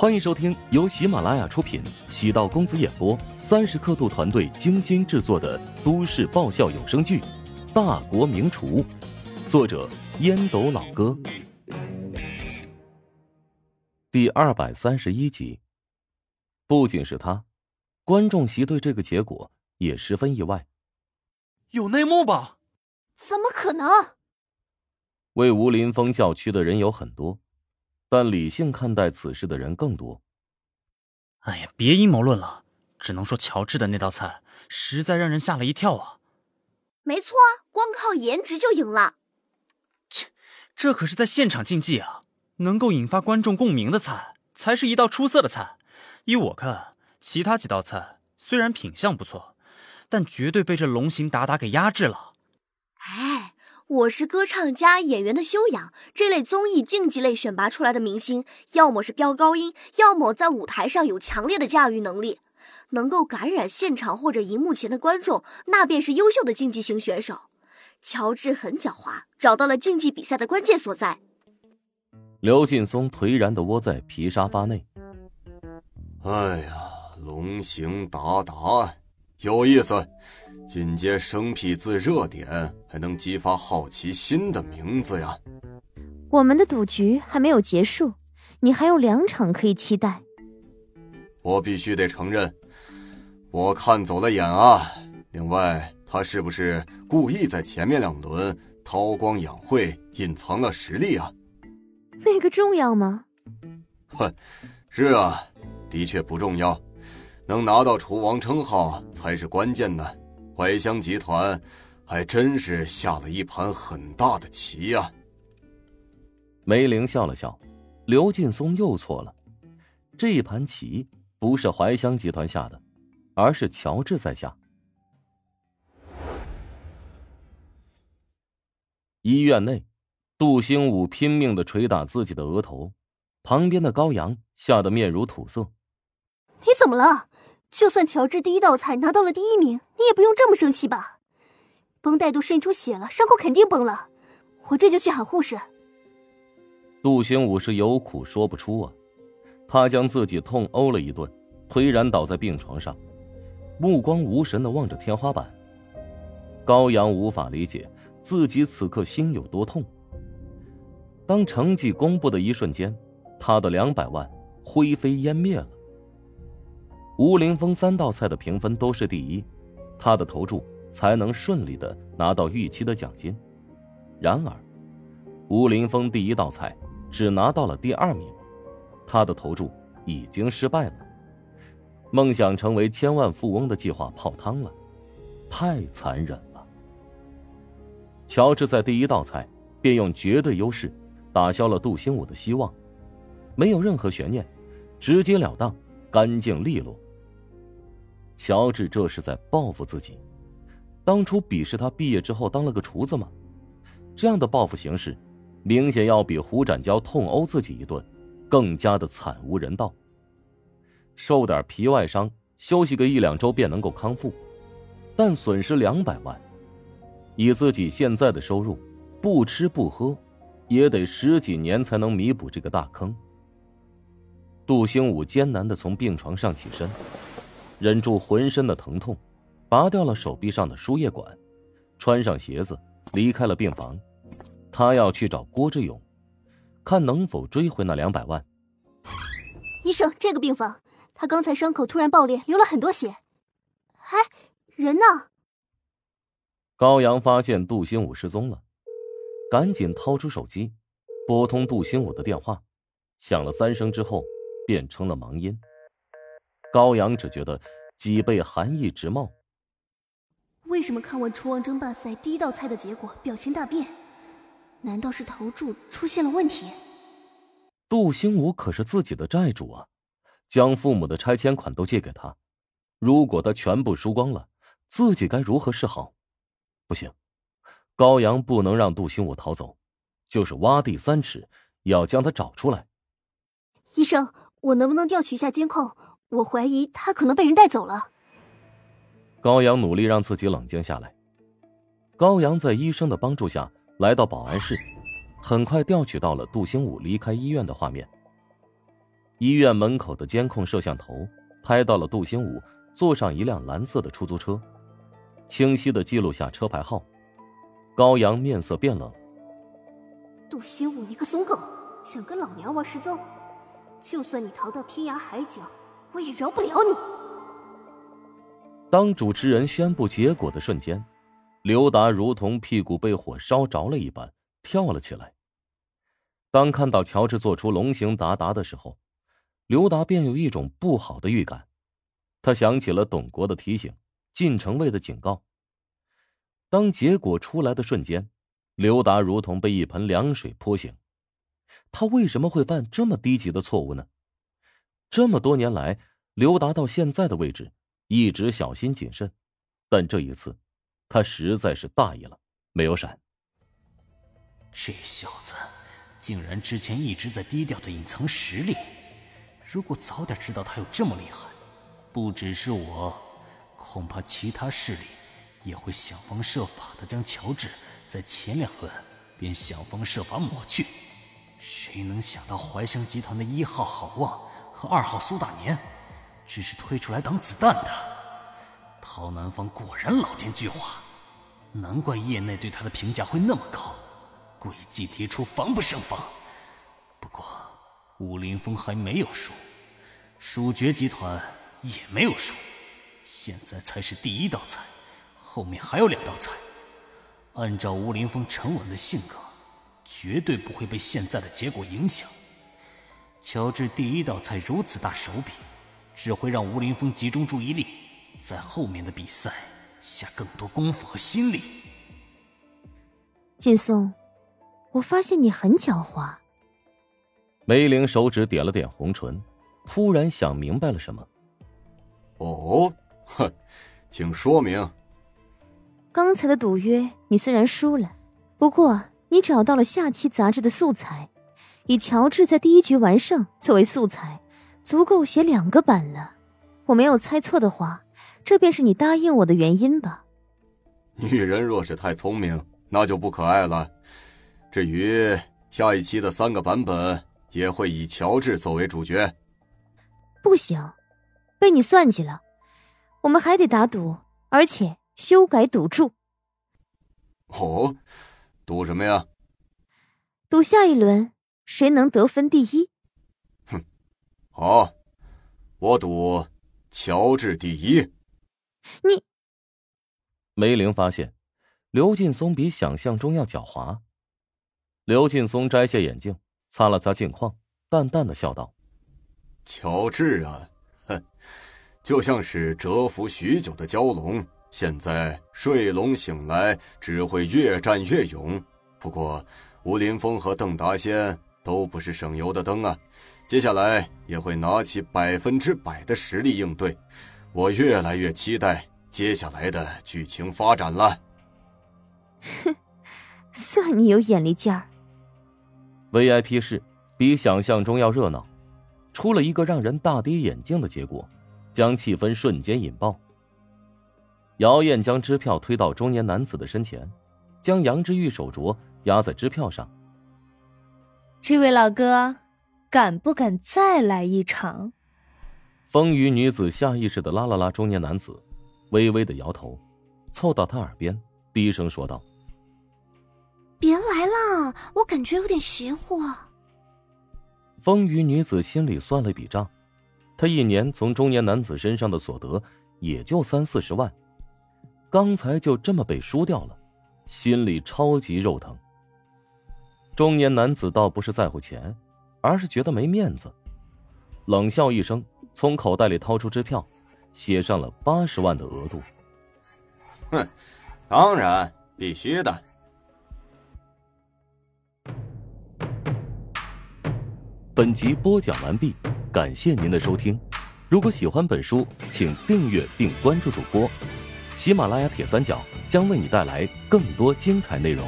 欢迎收听由喜马拉雅出品、喜道公子演播、三十刻度团队精心制作的都市爆笑有声剧《大国名厨》，作者烟斗老哥，第二百三十一集。不仅是他，观众席对这个结果也十分意外。有内幕吧？怎么可能？为吴林峰叫屈的人有很多。但理性看待此事的人更多。哎呀，别阴谋论了，只能说乔治的那道菜实在让人吓了一跳啊！没错啊，光靠颜值就赢了。切，这可是在现场竞技啊！能够引发观众共鸣的菜，才是一道出色的菜。依我看，其他几道菜虽然品相不错，但绝对被这龙形达达给压制了。哎。我是歌唱家演员的修养，这类综艺竞技类选拔出来的明星，要么是飙高音，要么在舞台上有强烈的驾驭能力，能够感染现场或者荧幕前的观众，那便是优秀的竞技型选手。乔治很狡猾，找到了竞技比赛的关键所在。刘劲松颓然地窝在皮沙发内。哎呀，龙行达达，有意思。紧接生僻字热点，还能激发好奇心的名字呀！我们的赌局还没有结束，你还有两场可以期待。我必须得承认，我看走了眼啊！另外，他是不是故意在前面两轮韬光养晦，隐藏了实力啊？那个重要吗？哼，是啊，的确不重要，能拿到厨王称号才是关键呢。怀香集团还真是下了一盘很大的棋呀。梅玲笑了笑，刘劲松又错了，这一盘棋不是怀香集团下的，而是乔治在下。医院内，杜兴武拼命的捶打自己的额头，旁边的高阳吓得面如土色。你怎么了？就算乔治第一道菜拿到了第一名，你也不用这么生气吧？绷带都渗出血了，伤口肯定崩了。我这就去喊护士。杜兴武是有苦说不出啊，他将自己痛殴了一顿，颓然倒在病床上，目光无神的望着天花板。高阳无法理解自己此刻心有多痛。当成绩公布的一瞬间，他的两百万灰飞烟灭了。吴林峰三道菜的评分都是第一，他的投注才能顺利的拿到预期的奖金。然而，吴林峰第一道菜只拿到了第二名，他的投注已经失败了，梦想成为千万富翁的计划泡汤了，太残忍了。乔治在第一道菜便用绝对优势打消了杜兴武的希望，没有任何悬念，直截了当，干净利落。乔治这是在报复自己，当初鄙视他毕业之后当了个厨子吗？这样的报复形式，明显要比胡展娇痛殴自己一顿，更加的惨无人道。受点皮外伤，休息个一两周便能够康复，但损失两百万，以自己现在的收入，不吃不喝，也得十几年才能弥补这个大坑。杜兴武艰难的从病床上起身。忍住浑身的疼痛，拔掉了手臂上的输液管，穿上鞋子离开了病房。他要去找郭志勇，看能否追回那两百万。医生，这个病房，他刚才伤口突然爆裂，流了很多血。哎，人呢？高阳发现杜兴武失踪了，赶紧掏出手机，拨通杜兴武的电话，响了三声之后，变成了忙音。高阳只觉得脊背寒意直冒。为什么看完厨王争霸赛第一道菜的结果，表情大变？难道是投注出现了问题？杜兴武可是自己的债主啊，将父母的拆迁款都借给他，如果他全部输光了，自己该如何是好？不行，高阳不能让杜兴武逃走，就是挖地三尺，也要将他找出来。医生，我能不能调取一下监控？我怀疑他可能被人带走了。高阳努力让自己冷静下来。高阳在医生的帮助下来到保安室，很快调取到了杜兴武离开医院的画面。医院门口的监控摄像头拍到了杜兴武坐上一辆蓝色的出租车，清晰的记录下车牌号。高阳面色变冷：“杜兴武，你个怂狗，想跟老娘玩失踪？就算你逃到天涯海角，我也饶不了你！”当主持人宣布结果的瞬间，刘达如同屁股被火烧着了一般，跳了起来。当看到乔治做出龙形达达的时候，刘达便有一种不好的预感。他想起了董国的提醒，晋城卫的警告。当结果出来的瞬间，刘达如同被一盆凉水泼醒。他为什么会犯这么低级的错误呢？这么多年来，刘达到现在的位置。一直小心谨慎，但这一次，他实在是大意了，没有闪。这小子竟然之前一直在低调的隐藏实力，如果早点知道他有这么厉害，不只是我，恐怕其他势力也会想方设法的将乔治在前两轮便想方设法抹去。谁能想到怀香集团的一号好望和二号苏大年？只是推出来挡子弹的，陶南方果然老奸巨猾，难怪业内对他的评价会那么高，诡计迭出，防不胜防。不过，武林风还没有输，蜀爵集团也没有输，现在才是第一道菜，后面还有两道菜。按照吴林峰沉稳的性格，绝对不会被现在的结果影响。乔治第一道菜如此大手笔。只会让吴林峰集中注意力，在后面的比赛下更多功夫和心力。劲松，我发现你很狡猾。梅玲手指点了点红唇，突然想明白了什么。哦，哼，请说明。刚才的赌约，你虽然输了，不过你找到了下期杂志的素材，以乔治在第一局完胜作为素材。足够写两个版了，我没有猜错的话，这便是你答应我的原因吧？女人若是太聪明，那就不可爱了。至于下一期的三个版本，也会以乔治作为主角。不行，被你算计了。我们还得打赌，而且修改赌注。哦，赌什么呀？赌下一轮谁能得分第一。哼好，我赌乔治第一。你，梅玲发现刘劲松比想象中要狡猾。刘劲松摘下眼镜，擦了擦镜框，淡淡的笑道：“乔治啊，哼，就像是蛰伏许久的蛟龙，现在睡龙醒来，只会越战越勇。不过，吴林峰和邓达先都不是省油的灯啊。”接下来也会拿起百分之百的实力应对，我越来越期待接下来的剧情发展了。哼，算你有眼力劲儿。VIP 室比想象中要热闹，出了一个让人大跌眼镜的结果，将气氛瞬间引爆。姚燕将支票推到中年男子的身前，将杨之玉手镯压在支票上。这位老哥。敢不敢再来一场？风雨女子下意识的拉了拉中年男子，微微的摇头，凑到他耳边低声说道：“别来了，我感觉有点邪乎。”风雨女子心里算了笔账，她一年从中年男子身上的所得也就三四十万，刚才就这么被输掉了，心里超级肉疼。中年男子倒不是在乎钱。而是觉得没面子，冷笑一声，从口袋里掏出支票，写上了八十万的额度。哼，当然必须的。本集播讲完毕，感谢您的收听。如果喜欢本书，请订阅并关注主播。喜马拉雅铁三角将为你带来更多精彩内容。